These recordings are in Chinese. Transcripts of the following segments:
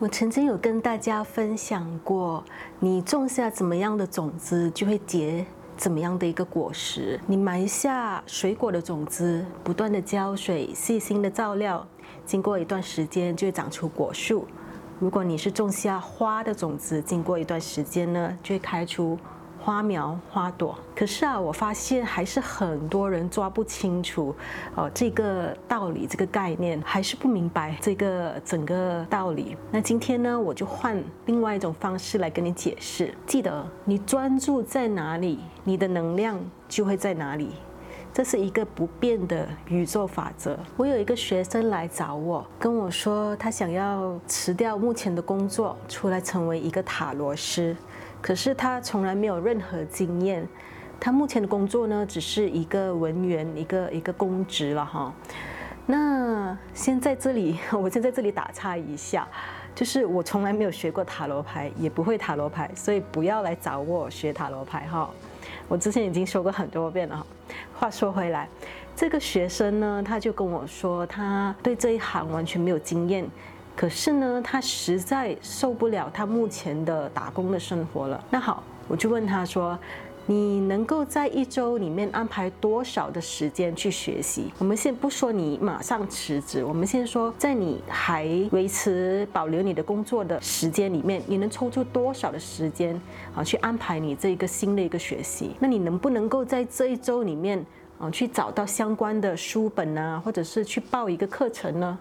我曾经有跟大家分享过，你种下怎么样的种子，就会结怎么样的一个果实。你埋下水果的种子，不断的浇水，细心的照料，经过一段时间就会长出果树。如果你是种下花的种子，经过一段时间呢，就会开出。花苗花朵，可是啊，我发现还是很多人抓不清楚哦这个道理，这个概念还是不明白这个整个道理。那今天呢，我就换另外一种方式来跟你解释。记得，你专注在哪里，你的能量就会在哪里，这是一个不变的宇宙法则。我有一个学生来找我，跟我说他想要辞掉目前的工作，出来成为一个塔罗师。可是他从来没有任何经验，他目前的工作呢，只是一个文员，一个一个公职了哈。那先在这里，我先在这里打岔一下，就是我从来没有学过塔罗牌，也不会塔罗牌，所以不要来找我学塔罗牌哈。我之前已经说过很多遍了哈。话说回来，这个学生呢，他就跟我说，他对这一行完全没有经验。可是呢，他实在受不了他目前的打工的生活了。那好，我就问他说：“你能够在一周里面安排多少的时间去学习？我们先不说你马上辞职，我们先说在你还维持保留你的工作的时间里面，你能抽出多少的时间啊去安排你这一个新的一个学习？那你能不能够在这一周里面啊去找到相关的书本啊，或者是去报一个课程呢？”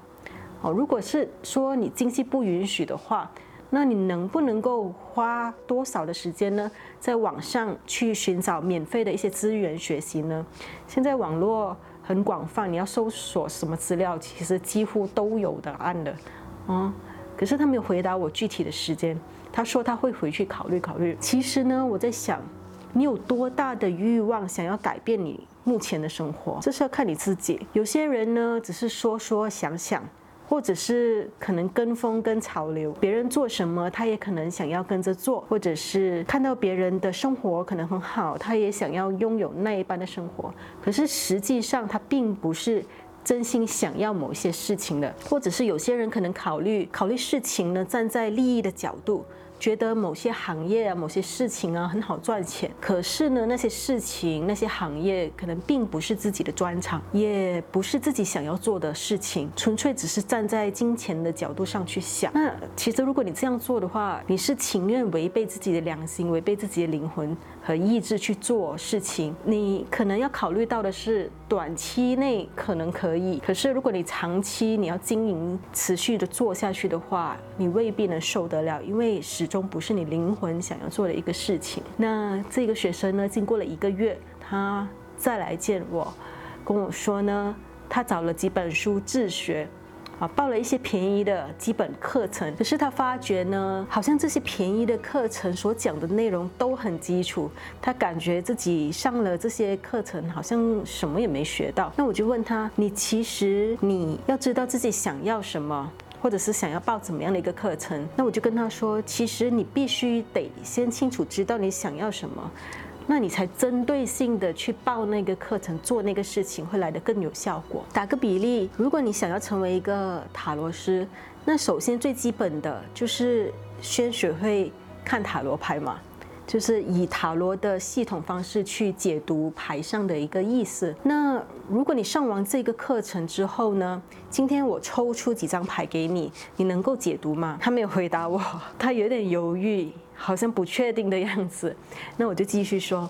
哦，如果是说你经济不允许的话，那你能不能够花多少的时间呢？在网上去寻找免费的一些资源学习呢？现在网络很广泛，你要搜索什么资料，其实几乎都有答案的。嗯，可是他没有回答我具体的时间，他说他会回去考虑考虑。其实呢，我在想，你有多大的欲望想要改变你目前的生活？这是要看你自己。有些人呢，只是说说想想。或者是可能跟风跟潮流，别人做什么，他也可能想要跟着做；或者是看到别人的生活可能很好，他也想要拥有那一般的生活。可是实际上，他并不是真心想要某些事情的。或者是有些人可能考虑考虑事情呢，站在利益的角度。觉得某些行业啊、某些事情啊很好赚钱，可是呢，那些事情、那些行业可能并不是自己的专长，也不是自己想要做的事情，纯粹只是站在金钱的角度上去想。那其实，如果你这样做的话，你是情愿违背自己的良心、违背自己的灵魂和意志去做事情。你可能要考虑到的是，短期内可能可以，可是如果你长期你要经营、持续的做下去的话，你未必能受得了，因为始终不是你灵魂想要做的一个事情。那这个学生呢，经过了一个月，他再来见我，跟我说呢，他找了几本书自学，啊，报了一些便宜的基本课程。可是他发觉呢，好像这些便宜的课程所讲的内容都很基础，他感觉自己上了这些课程，好像什么也没学到。那我就问他，你其实你要知道自己想要什么。或者是想要报怎么样的一个课程，那我就跟他说，其实你必须得先清楚知道你想要什么，那你才针对性的去报那个课程，做那个事情会来得更有效果。打个比例，如果你想要成为一个塔罗师，那首先最基本的就是先学会看塔罗牌嘛。就是以塔罗的系统方式去解读牌上的一个意思。那如果你上完这个课程之后呢？今天我抽出几张牌给你，你能够解读吗？他没有回答我，他有点犹豫，好像不确定的样子。那我就继续说。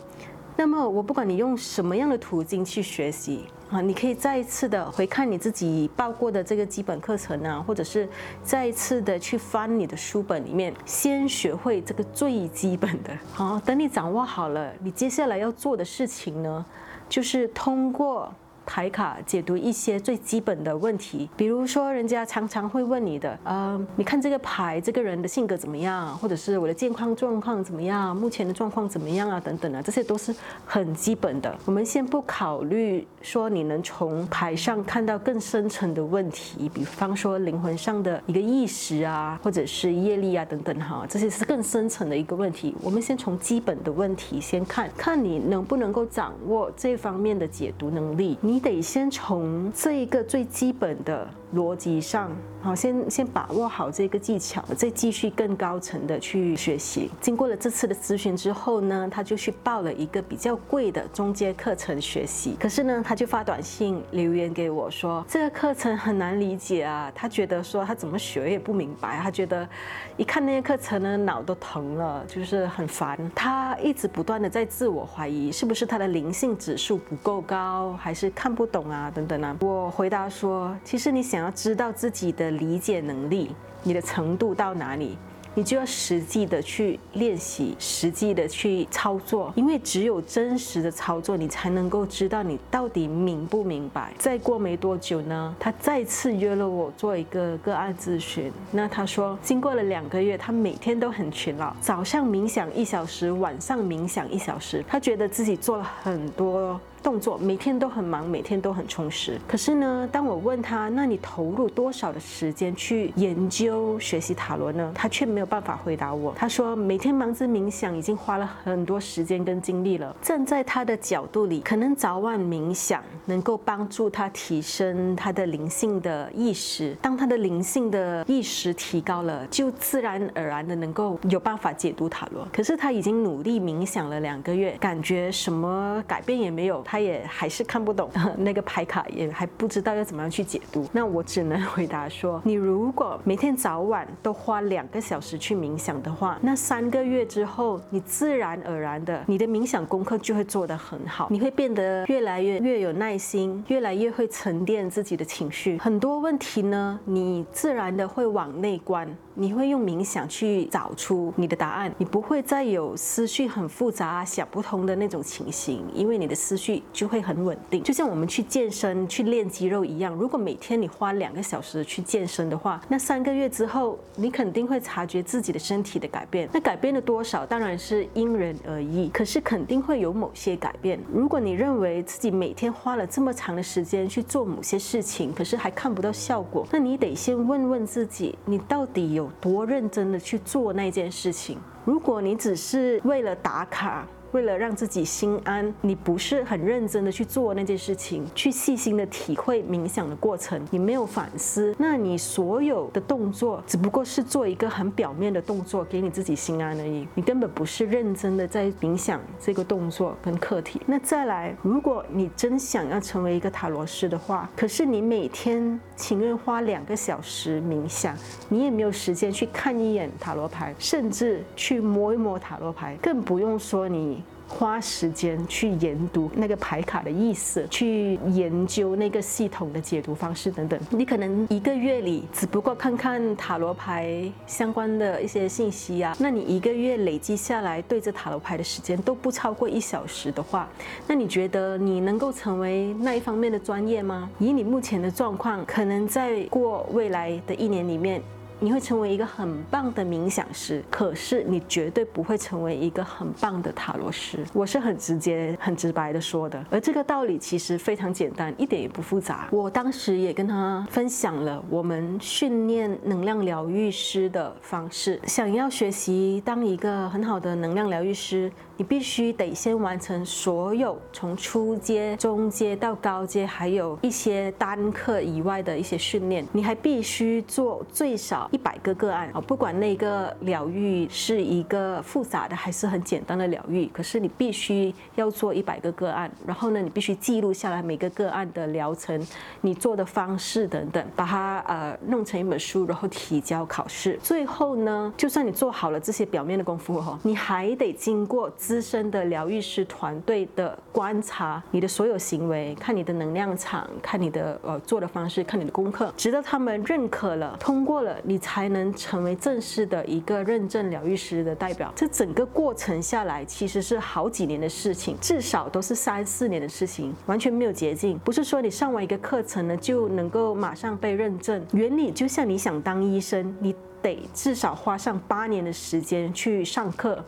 那么我不管你用什么样的途径去学习啊，你可以再一次的回看你自己报过的这个基本课程啊，或者是再一次的去翻你的书本里面，先学会这个最基本的。好，等你掌握好了，你接下来要做的事情呢，就是通过。牌卡解读一些最基本的问题，比如说人家常常会问你的，呃，你看这个牌，这个人的性格怎么样，或者是我的健康状况怎么样，目前的状况怎么样啊，等等啊，这些都是很基本的。我们先不考虑说你能从牌上看到更深层的问题，比方说灵魂上的一个意识啊，或者是业力啊等等哈，这些是更深层的一个问题。我们先从基本的问题先看看你能不能够掌握这方面的解读能力。你。你得先从这一个最基本的逻辑上，好，先先把握好这个技巧，再继续更高层的去学习。经过了这次的咨询之后呢，他就去报了一个比较贵的中阶课程学习。可是呢，他就发短信留言给我说，这个课程很难理解啊，他觉得说他怎么学也不明白，他觉得一看那些课程呢，脑都疼了，就是很烦。他一直不断的在自我怀疑，是不是他的灵性指数不够高，还是看不懂啊，等等啊。我回答说，其实你想想要知道自己的理解能力，你的程度到哪里？你就要实际的去练习，实际的去操作，因为只有真实的操作，你才能够知道你到底明不明白。再过没多久呢，他再次约了我做一个个案咨询。那他说，经过了两个月，他每天都很勤劳，早上冥想一小时，晚上冥想一小时。他觉得自己做了很多。动作每天都很忙，每天都很充实。可是呢，当我问他，那你投入多少的时间去研究学习塔罗呢？他却没有办法回答我。他说，每天忙着冥想，已经花了很多时间跟精力了。站在他的角度里，可能早晚冥想能够帮助他提升他的灵性的意识。当他的灵性的意识提高了，就自然而然的能够有办法解读塔罗。可是他已经努力冥想了两个月，感觉什么改变也没有。他也还是看不懂 那个牌卡，也还不知道要怎么样去解读。那我只能回答说，你如果每天早晚都花两个小时去冥想的话，那三个月之后，你自然而然的，你的冥想功课就会做得很好，你会变得越来越越有耐心，越来越会沉淀自己的情绪。很多问题呢，你自然的会往内观。你会用冥想去找出你的答案，你不会再有思绪很复杂、想不通的那种情形，因为你的思绪就会很稳定。就像我们去健身、去练肌肉一样，如果每天你花两个小时去健身的话，那三个月之后，你肯定会察觉自己的身体的改变。那改变了多少，当然是因人而异，可是肯定会有某些改变。如果你认为自己每天花了这么长的时间去做某些事情，可是还看不到效果，那你得先问问自己，你到底有。多认真的去做那件事情。如果你只是为了打卡，为了让自己心安，你不是很认真的去做那件事情，去细心的体会冥想的过程，你没有反思，那你所有的动作只不过是做一个很表面的动作，给你自己心安而已。你根本不是认真的在冥想这个动作跟课题。那再来，如果你真想要成为一个塔罗师的话，可是你每天情愿花两个小时冥想，你也没有时间去看一眼塔罗牌，甚至去摸一摸塔罗牌，更不用说你。花时间去研读那个牌卡的意思，去研究那个系统的解读方式等等。你可能一个月里只不过看看塔罗牌相关的一些信息啊，那你一个月累积下来对着塔罗牌的时间都不超过一小时的话，那你觉得你能够成为那一方面的专业吗？以你目前的状况，可能在过未来的一年里面。你会成为一个很棒的冥想师，可是你绝对不会成为一个很棒的塔罗师。我是很直接、很直白的说的，而这个道理其实非常简单，一点也不复杂。我当时也跟他分享了我们训练能量疗愈师的方式。想要学习当一个很好的能量疗愈师。你必须得先完成所有从初阶、中阶到高阶，还有一些单课以外的一些训练。你还必须做最少一百个个案啊，不管那个疗愈是一个复杂的还是很简单的疗愈，可是你必须要做一百个个案。然后呢，你必须记录下来每个个案的疗程、你做的方式等等，把它呃弄成一本书，然后提交考试。最后呢，就算你做好了这些表面的功夫哈，你还得经过。资深的疗愈师团队的观察，你的所有行为，看你的能量场，看你的呃做的方式，看你的功课，直到他们认可了、通过了，你才能成为正式的一个认证疗愈师的代表。这整个过程下来，其实是好几年的事情，至少都是三四年的事情，完全没有捷径。不是说你上完一个课程呢就能够马上被认证。原理就像你想当医生，你得至少花上八年的时间去上课。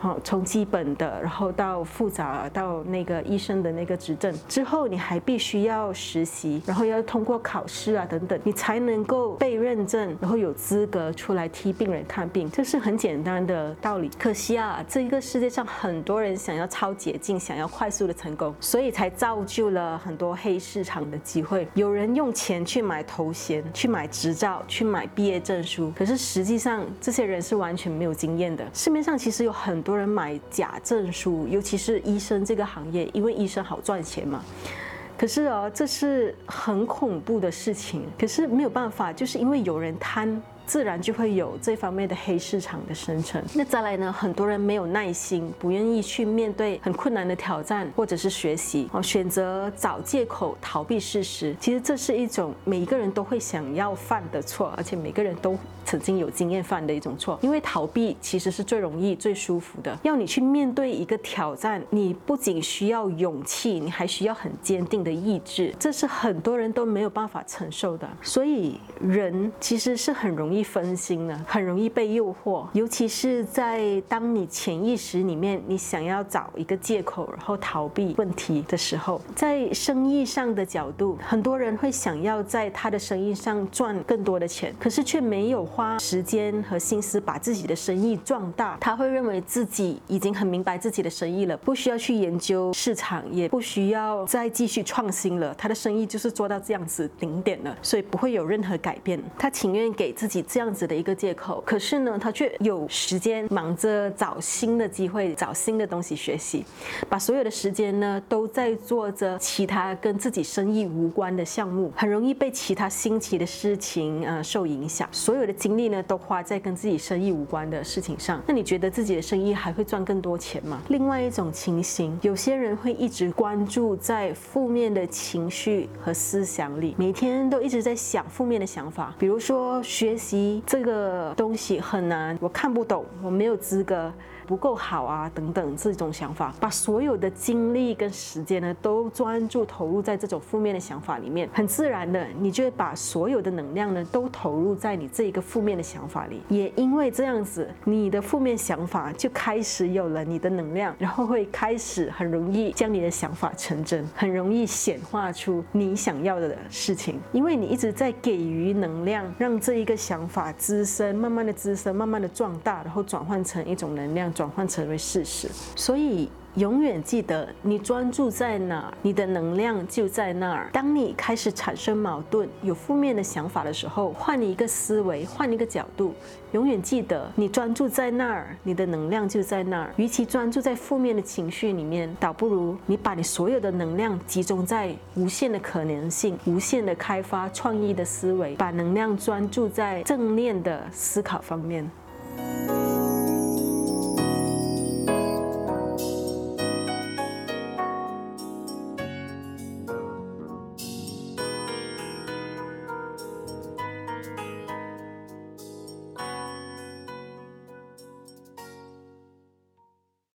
好，从基本的，然后到复杂，到那个医生的那个执证之后，你还必须要实习，然后要通过考试啊等等，你才能够被认证，然后有资格出来替病人看病。这是很简单的道理。可惜啊，这一个世界上很多人想要超捷径，想要快速的成功，所以才造就了很多黑市场的机会。有人用钱去买头衔，去买执照，去买毕业证书，可是实际上这些人是完全没有经验的。市面上其实有很多人买假证书，尤其是医生这个行业，因为医生好赚钱嘛。可是哦，这是很恐怖的事情。可是没有办法，就是因为有人贪。自然就会有这方面的黑市场的生成。那再来呢？很多人没有耐心，不愿意去面对很困难的挑战，或者是学习哦，选择找借口逃避事实。其实这是一种每一个人都会想要犯的错，而且每个人都曾经有经验犯的一种错。因为逃避其实是最容易、最舒服的。要你去面对一个挑战，你不仅需要勇气，你还需要很坚定的意志。这是很多人都没有办法承受的。所以人其实是很容易。分心了，很容易被诱惑，尤其是在当你潜意识里面，你想要找一个借口，然后逃避问题的时候，在生意上的角度，很多人会想要在他的生意上赚更多的钱，可是却没有花时间和心思把自己的生意壮大。他会认为自己已经很明白自己的生意了，不需要去研究市场，也不需要再继续创新了。他的生意就是做到这样子顶点了，所以不会有任何改变。他情愿给自己。这样子的一个借口，可是呢，他却有时间忙着找新的机会，找新的东西学习，把所有的时间呢都在做着其他跟自己生意无关的项目，很容易被其他新奇的事情呃受影响，所有的精力呢都花在跟自己生意无关的事情上。那你觉得自己的生意还会赚更多钱吗？另外一种情形，有些人会一直关注在负面的情绪和思想里，每天都一直在想负面的想法，比如说学习。这个东西很难，我看不懂，我没有资格。不够好啊，等等这种想法，把所有的精力跟时间呢，都专注投入在这种负面的想法里面，很自然的，你就会把所有的能量呢，都投入在你这一个负面的想法里。也因为这样子，你的负面想法就开始有了你的能量，然后会开始很容易将你的想法成真，很容易显化出你想要的事情。因为你一直在给予能量，让这一个想法滋生，慢慢的滋生，慢慢的壮大，然后转换成一种能量。转换成为事实，所以永远记得，你专注在哪儿，你的能量就在那儿。当你开始产生矛盾、有负面的想法的时候，换一个思维，换一个角度，永远记得，你专注在那儿，你的能量就在那儿。与其专注在负面的情绪里面，倒不如你把你所有的能量集中在无限的可能性、无限的开发、创意的思维，把能量专注在正念的思考方面。